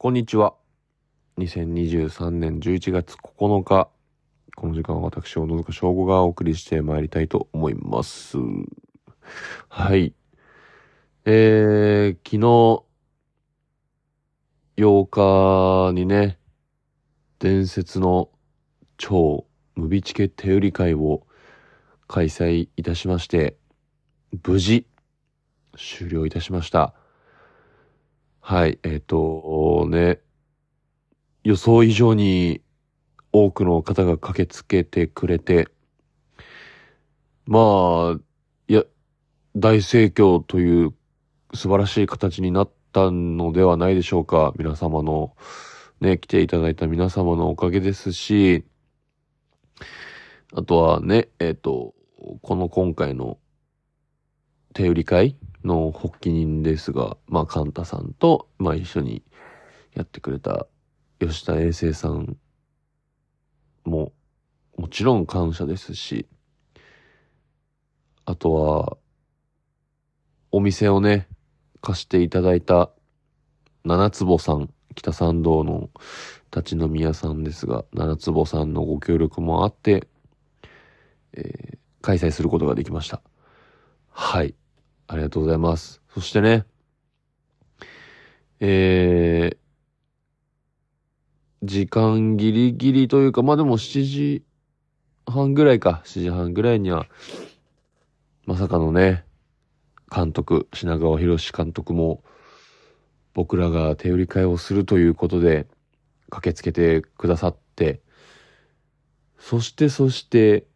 こんにちは。2023年11月9日、この時間は私、小野塚翔吾がお送りしてまいりたいと思います。はい。えー、昨日、8日にね、伝説の超ムビチケ手売り会を開催いたしまして、無事、終了いたしました。はい、えっ、ー、と、ね、予想以上に多くの方が駆けつけてくれて、まあ、いや、大盛況という素晴らしい形になったのではないでしょうか。皆様の、ね、来ていただいた皆様のおかげですし、あとはね、えっ、ー、と、この今回の手売り会の発起人ですが、まあ、カンタさんと、まあ、一緒にやってくれた吉田衛生さんも、もちろん感謝ですし、あとは、お店をね、貸していただいた七坪さん、北参道の立ち飲み屋さんですが、七坪さんのご協力もあって、えー、開催することができました。はい。ありがとうございます。そしてね、えー、時間ギリギリというか、まあでも7時半ぐらいか、7時半ぐらいには、まさかのね、監督、品川博士監督も、僕らが手売り会をするということで、駆けつけてくださって、そしてそして、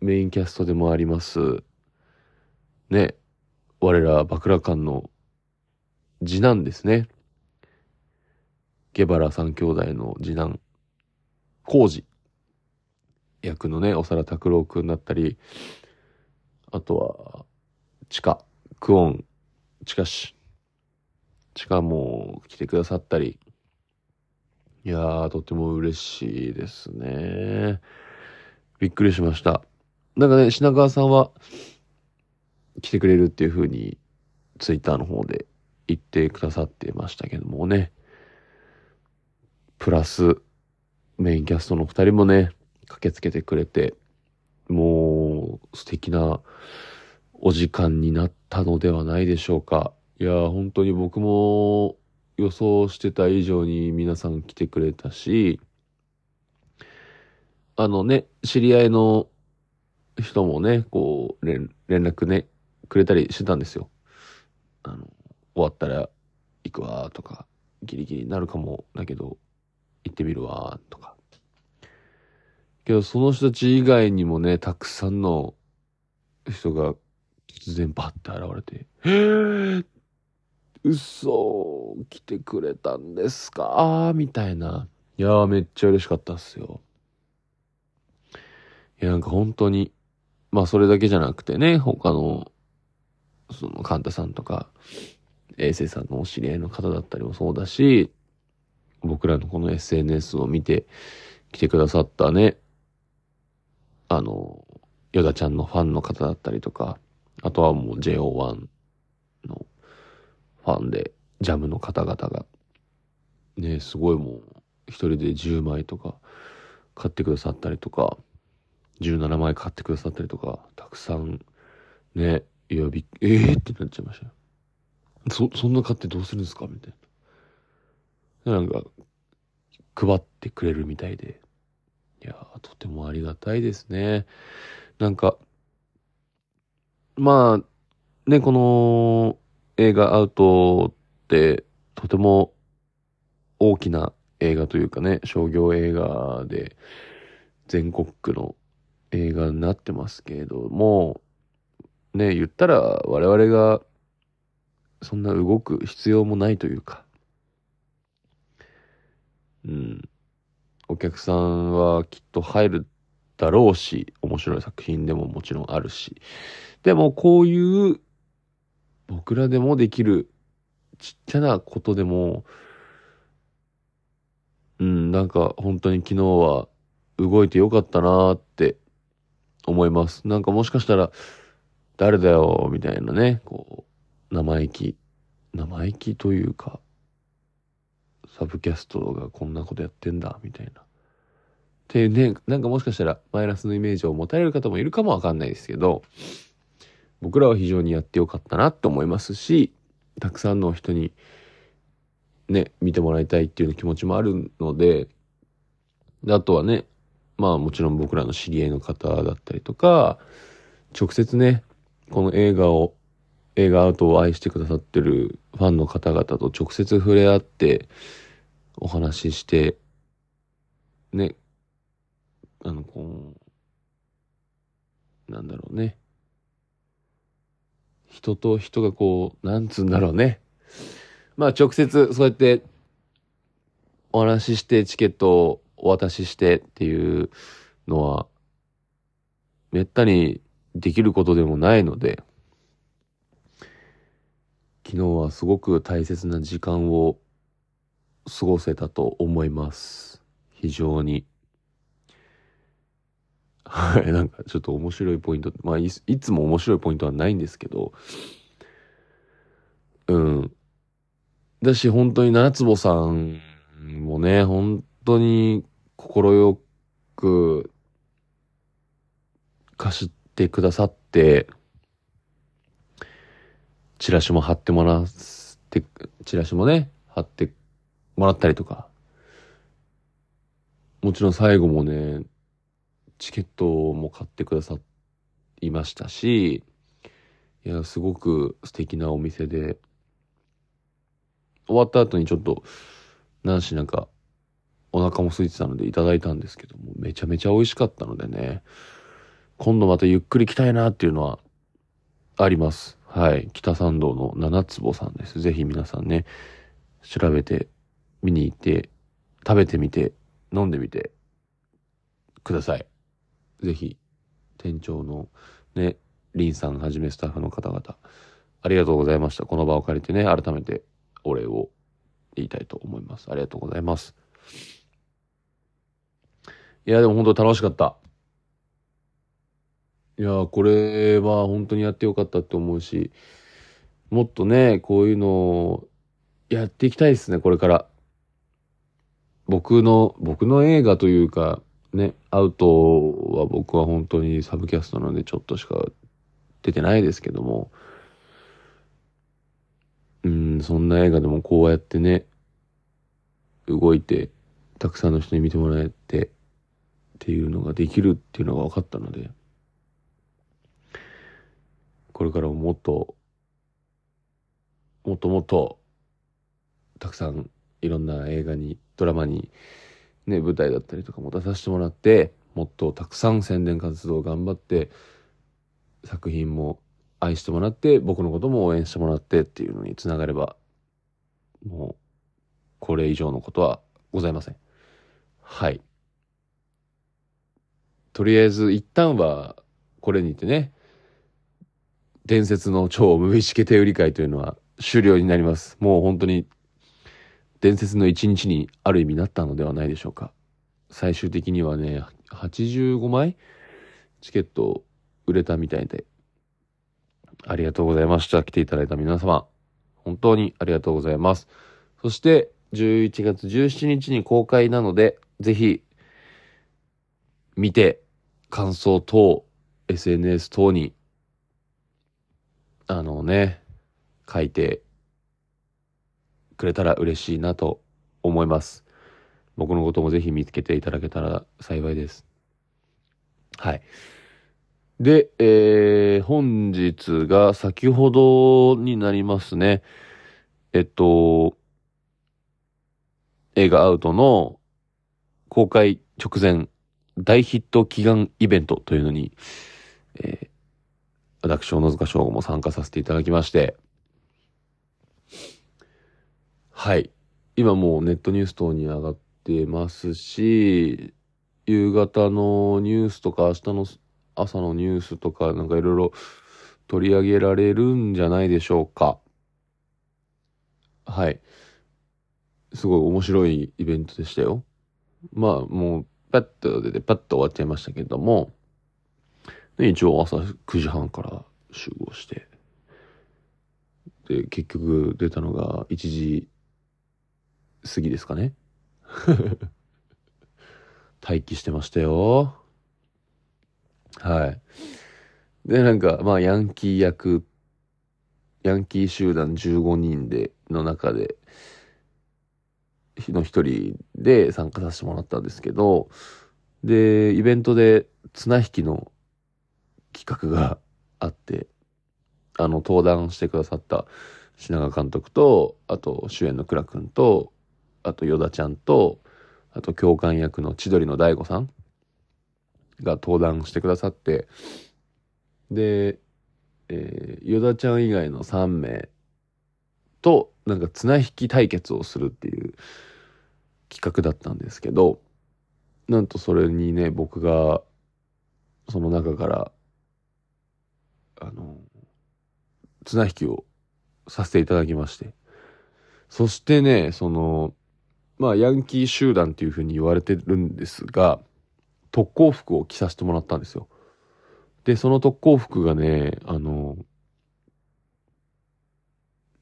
メインキャストでもあります、ね、我らバクラカンの次男ですね。ゲバラ三兄弟の次男、コウジ役のね、おさら拓郎くんだったり、あとは、チカ、クオン、チカシ、チカも来てくださったり、いやー、とても嬉しいですね。びっくりしました。なんかね、品川さんは、来てくれるっていう風に、ツイッターの方で言ってくださってましたけどもね。プラス、メインキャストの二人もね、駆けつけてくれて、もう素敵なお時間になったのではないでしょうか。いや、本当に僕も予想してた以上に皆さん来てくれたし、あのね、知り合いの人もね、こう、連絡ね、くれたりしてたんですよ。あの、終わったら行くわとか、ギリギリになるかもだけど、行ってみるわとか。けどその人たち以外にもね、たくさんの人が突然バッて現れて、へえー、嘘、来てくれたんですか？みたいな。いやーめっちゃ嬉しかったっすよ。いや、なんか本当に、まあそれだけじゃなくてね、他のその、カンタさんとか、衛星さんのお知り合いの方だったりもそうだし、僕らのこの SNS を見て来てくださったね、あの、ヨダちゃんのファンの方だったりとか、あとはもう JO1 のファンで、ジャムの方々が、ね、すごいもう、一人で10枚とか買ってくださったりとか、17枚買ってくださったりとか、たくさんね、いや、びっ、えー、ってなっちゃいましたよ。そ、そんな買ってどうするんですか？みたいな。なんか、配ってくれるみたいで。いやとてもありがたいですね。なんか、まあ、ね、この映画アウトって、とても大きな映画というかね、商業映画で、全国区の映画になってますけれども、ね、言ったら我々がそんな動く必要もないというか、うん。お客さんはきっと入るだろうし、面白い作品でももちろんあるし。でもこういう僕らでもできるちっちゃなことでも、うん、なんか本当に昨日は動いてよかったなーって思います。なんかもしかしたら、誰だよ、みたいなね、こう、生意気、生意気というか、サブキャストがこんなことやってんだ、みたいな。っていうね、なんかもしかしたらマイナスのイメージを持たれる方もいるかもわかんないですけど、僕らは非常にやってよかったなって思いますし、たくさんの人にね、見てもらいたいっていう気持ちもあるので、であとはね、まあもちろん僕らの知り合いの方だったりとか、直接ね、この映画を、映画アートを愛してくださってるファンの方々と直接触れ合ってお話しして、ね、あの、こう、なんだろうね。人と人がこう、なんつうんだろうね。まあ直接そうやってお話ししてチケットをお渡ししてっていうのは、めったにできることでもないので、昨日はすごく大切な時間を過ごせたと思います。非常に。はい、なんかちょっと面白いポイント、まあいいつも面白いポイントはないんですけど、うん。だし、本当に七坪さんもね、本当に快く貸してくださって、チラシも貼ってもらって、チラシもね、貼ってもらったりとか。もちろん最後もね、チケットも買ってくださいましたし、いや、すごく素敵なお店で、終わった後にちょっと、何しなんか、お腹も空いてたのでいただいたんですけども、めちゃめちゃ美味しかったのでね、今度またゆっくり来たいなっていうのはあります。はい。北参道の七坪さんです。ぜひ皆さんね、調べて、見に行って、食べてみて、飲んでみて、ください。ぜひ、店長のね、リンさんはじめスタッフの方々、ありがとうございました。この場を借りてね、改めてお礼を言いたいと思います。ありがとうございます。いや、でも本当楽しかった。いや、これは本当にやってよかったって思うし、もっとね、こういうのをやっていきたいですね、これから。僕の、僕の映画というか、ね、アウトは僕は本当にサブキャストなのでちょっとしか出てないですけども、うん、そんな映画でもこうやってね、動いて、たくさんの人に見てもらえて、っていうのができるっていうのが分かったので、これからももっと、もっともっと、たくさんいろんな映画に、ドラマに、ね、舞台だったりとかも出させてもらって、もっとたくさん宣伝活動を頑張って、作品も愛してもらって、僕のことも応援してもらってっていうのにつながれば、もう、これ以上のことはございません。はい。とりあえず一旦はこれにてね、伝説の超無意識手売り会というのは終了になります。もう本当に伝説の一日にある意味なったのではないでしょうか。最終的にはね、85枚チケット売れたみたいで。ありがとうございました。来ていただいた皆様。本当にありがとうございます。そして、11月17日に公開なので、ぜひ、見て、感想等、SNS 等に、あのね、書いてくれたら嬉しいなと思います。僕のこともぜひ見つけていただけたら幸いです。はい。で、えー、本日が先ほどになりますね。えっと、映画アウトの公開直前大ヒット祈願イベントというのに、えー、私、小野塚翔吾も参加させていただきまして、はい。今もうネットニュース等に上がってますし、夕方のニュースとか明日の朝のニュースとかなんかいろいろ取り上げられるんじゃないでしょうか。はい。すごい面白いイベントでしたよ。まあもうパッと出てパッと終わっちゃいましたけども、で一応朝9時半から集合して、で、結局出たのが1時過ぎですかね。待機してましたよ。はい。で、なんか、まあ、ヤンキー役、ヤンキー集団15人で、の中で、の一人で参加させてもらったんですけど、で、イベントで綱引きの企画があって、あの、登壇してくださった品川監督と、あと主演の倉くんと、あとヨダちゃんと、あと教官役の千鳥の大悟さんが登壇してくださって、で、えー、ヨダちゃん以外の3名と、なんか綱引き対決をするっていう企画だったんですけど、なんとそれにね、僕が、その中から、あの、綱引きをさせていただきまして。そしてね、その、まあ、ヤンキー集団っていうふうに言われてるんですが、特攻服を着させてもらったんですよ。で、その特攻服がね、あの、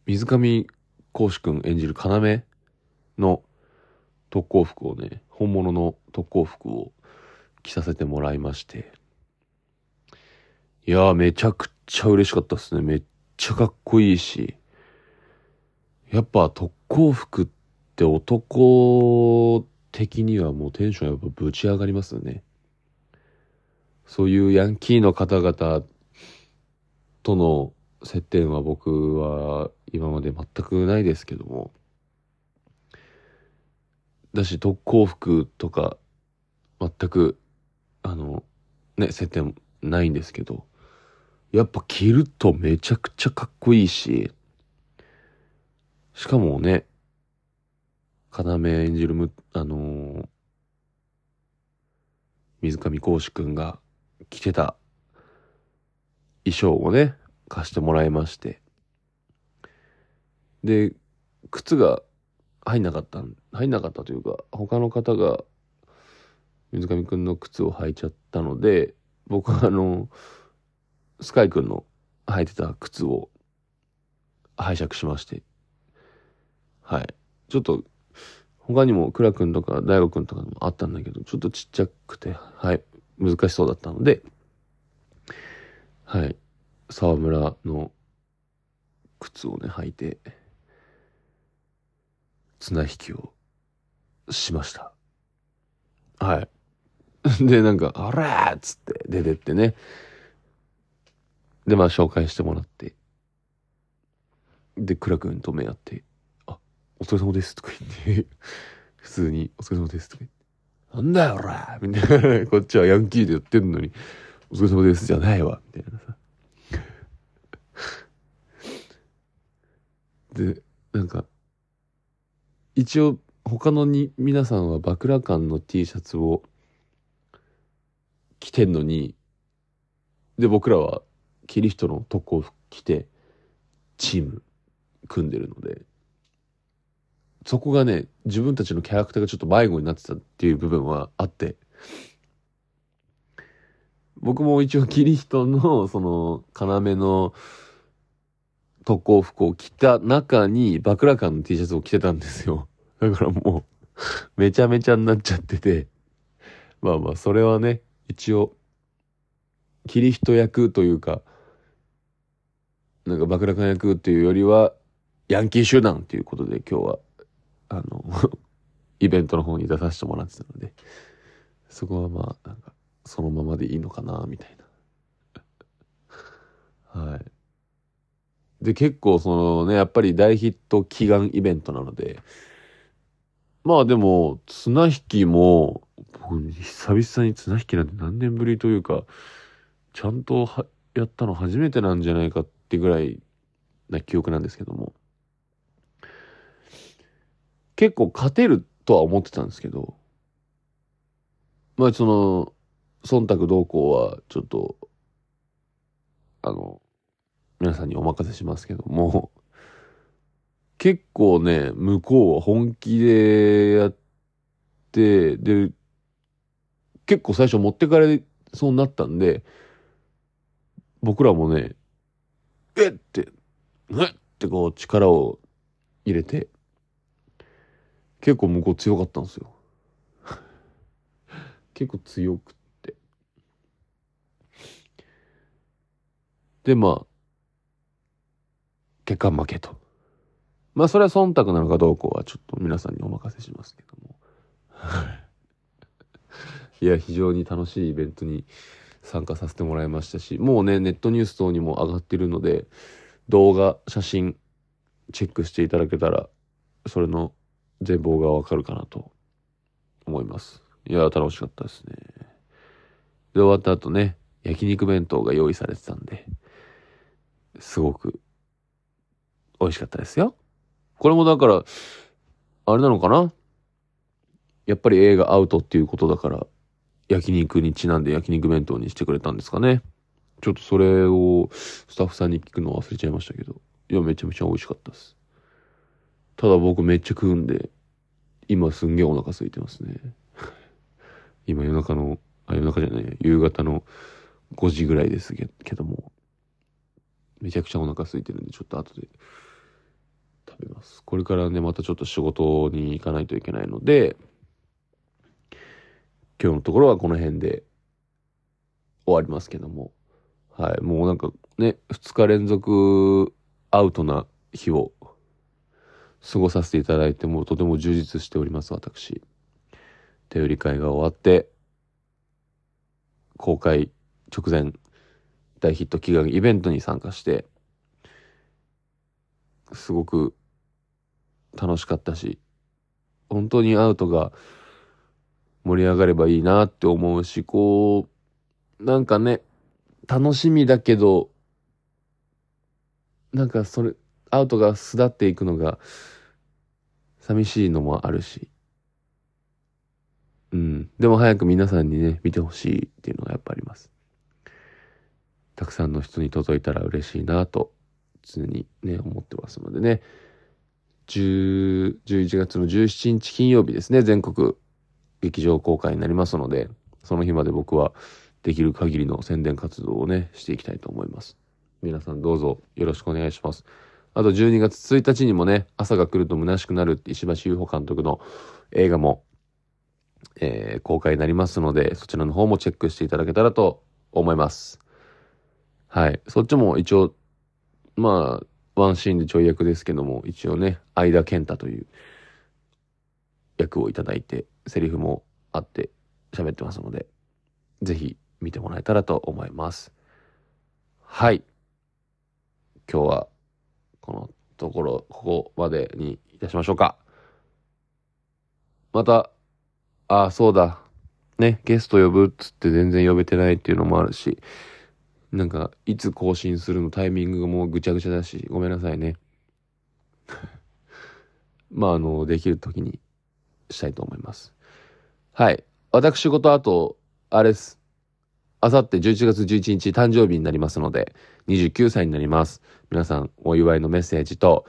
水上浩志くん演じる要の特攻服をね、本物の特攻服を着させてもらいまして。いやー、めちゃくちゃ嬉しかったっすね。めっちゃかっこいいし。やっぱ特攻服って男的にはもうテンションやっぱぶち上がりますよね。そういうヤンキーの方々との接点は僕は今まで全くないですけども。だし特攻服とか全くあのね接点ないんですけどやっぱ着るとめちゃくちゃかっこいいししかもね要演じるむあのー、水上浩志くんが着てた衣装をね貸してもらいまして。で靴が入んなかった、入んなかったというか、他の方が水上くんの靴を履いちゃったので、僕はあの、スカイくんの履いてた靴を拝借しまして、はい。ちょっと、他にも、クラくんとか大悟くんとかもあったんだけど、ちょっとちっちゃくて、はい、難しそうだったので、はい、沢村の靴をね、履いて、綱引きをしました。はい。で、なんか、あらーっつって出てってね。で、まあ紹介してもらって。で、クラ君と目合って、あ、お疲れ様ですとか言って、普通に、お疲れ様ですとか言って、なんだよ、おらみたいな。こっちはヤンキーでやってんのに、お疲れ様ですじゃないわ、みたいなさ。で、なんか、一応他のに皆さんはバクラカンの T シャツを着てんのにで僕らはキリヒトの特攻服着てチーム組んでるのでそこがね自分たちのキャラクターがちょっと迷子になってたっていう部分はあって僕も一応キリヒトのその要の特攻服を着た中にバクラカンの T シャツを着てたんですよ。だからもうめちゃめちゃになっちゃってて、まあまあ、それはね、一応、キリヒト役というか、なんか爆落役っていうよりは、ヤンキー集団っていうことで今日は、あの イベントの方に出させてもらってたので、そこはまあ、なんか、そのままでいいのかな、みたいな。はい。で、結構そのね、やっぱり大ヒット祈願イベントなので、まあでも、綱引きも、僕、久々に綱引きなんて何年ぶりというか、ちゃんとはやったの初めてなんじゃないかってってぐらいな記憶なんですけども。結構勝てるとは思ってたんですけど、まあその、忖度同行はちょっと、あの、皆さんにお任せしますけども、結構ね、向こうは本気でやって、で、結構最初持ってかれそうになったんで、僕らもね、えって、えってこう力を入れて、結構向こう強かったんですよ。結構強くって。で、まあ、結果負けと。まあ、それは忖度なのかどうかはちょっと皆さんにお任せしますけども。いや、非常に楽しいイベントに参加させてもらいましたし、もうね、ネットニュース等にも上がってるので、動画、写真、チェックしていただけたら、それの全貌がわかるかなと思います。いや、楽しかったですね。で、終わった後ね、焼肉弁当が用意されてたんで、すごく美味しかったですよ。これもだから、あれなのかな？やっぱり映画アウトっていうことだから、焼肉にちなんで焼肉弁当にしてくれたんですかね。ちょっとそれをスタッフさんに聞くの忘れちゃいましたけど、いや、めちゃめちゃ美味しかったです。ただ僕めっちゃ食うんで、今すんげえお腹空いてますね。今夜中の、あ、夜中じゃない、夕方の5時ぐらいですけけども、めちゃくちゃお腹空いてるんで、ちょっと後で食べます。これからね、またちょっと仕事に行かないといけないので、今日のところはこの辺で終わりますけども、はい、もうなんかね、2日連続アウトな日を過ごさせていただいて、もうとても充実しております、私。手売り会が終わって、公開直前大ヒット祈願イベントに参加して、すごく楽しかったし、本当にアウトが盛り上がればいいなって思うし、こう、なんかね、楽しみだけど、なんかそれ、アウトが巣立っていくのが寂しいのもあるし、うん。でも早く皆さんにね、見てほしいっていうのがやっぱあります。たくさんの人に届いたら嬉しいなと、常にね、思ってますのでね。10 11月の17日金曜日ですね、全国劇場公開になりますので、その日まで僕はできる限りの宣伝活動をね、していきたいと思います。皆さんどうぞよろしくお願いします。あと12月1日にもね、朝が来ると虚しくなるって石橋優穂監督の映画も、えー公開になりますので、そちらの方もチェックしていただけたらと思います。はい。そっちも一応、まあ、ワンシーンでちょい役ですけども、一応ね、相田健太という役をいただいて、セリフもあって喋ってますので、ぜひ見てもらえたらと思います。はい。今日は、このところ、ここまでにいたしましょうか。また、ああ、そうだ。ね、ゲスト呼ぶっつって全然呼べてないっていうのもあるし、なんか、いつ更新するのタイミングもぐちゃぐちゃだし、ごめんなさいね。まあ、あの、できる時にしたいと思います。はい。私事あと、あれです。あさって11月11日誕生日になりますので、29歳になります。皆さんお祝いのメッセージと、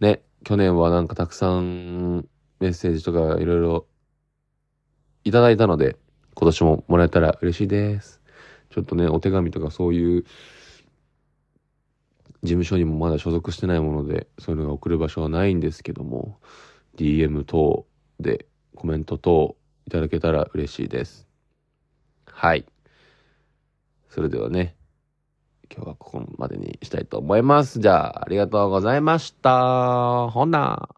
ね、去年はなんかたくさんメッセージとかいろいろいただいたので、今年ももらえたら嬉しいです。ちょっとね、お手紙とかそういう事務所にもまだ所属してないもので、そういうのが送る場所はないんですけども、DM 等でコメント等いただけたら嬉しいです。はい。それではね、今日はここまでにしたいと思います。じゃあ、ありがとうございました。ほな。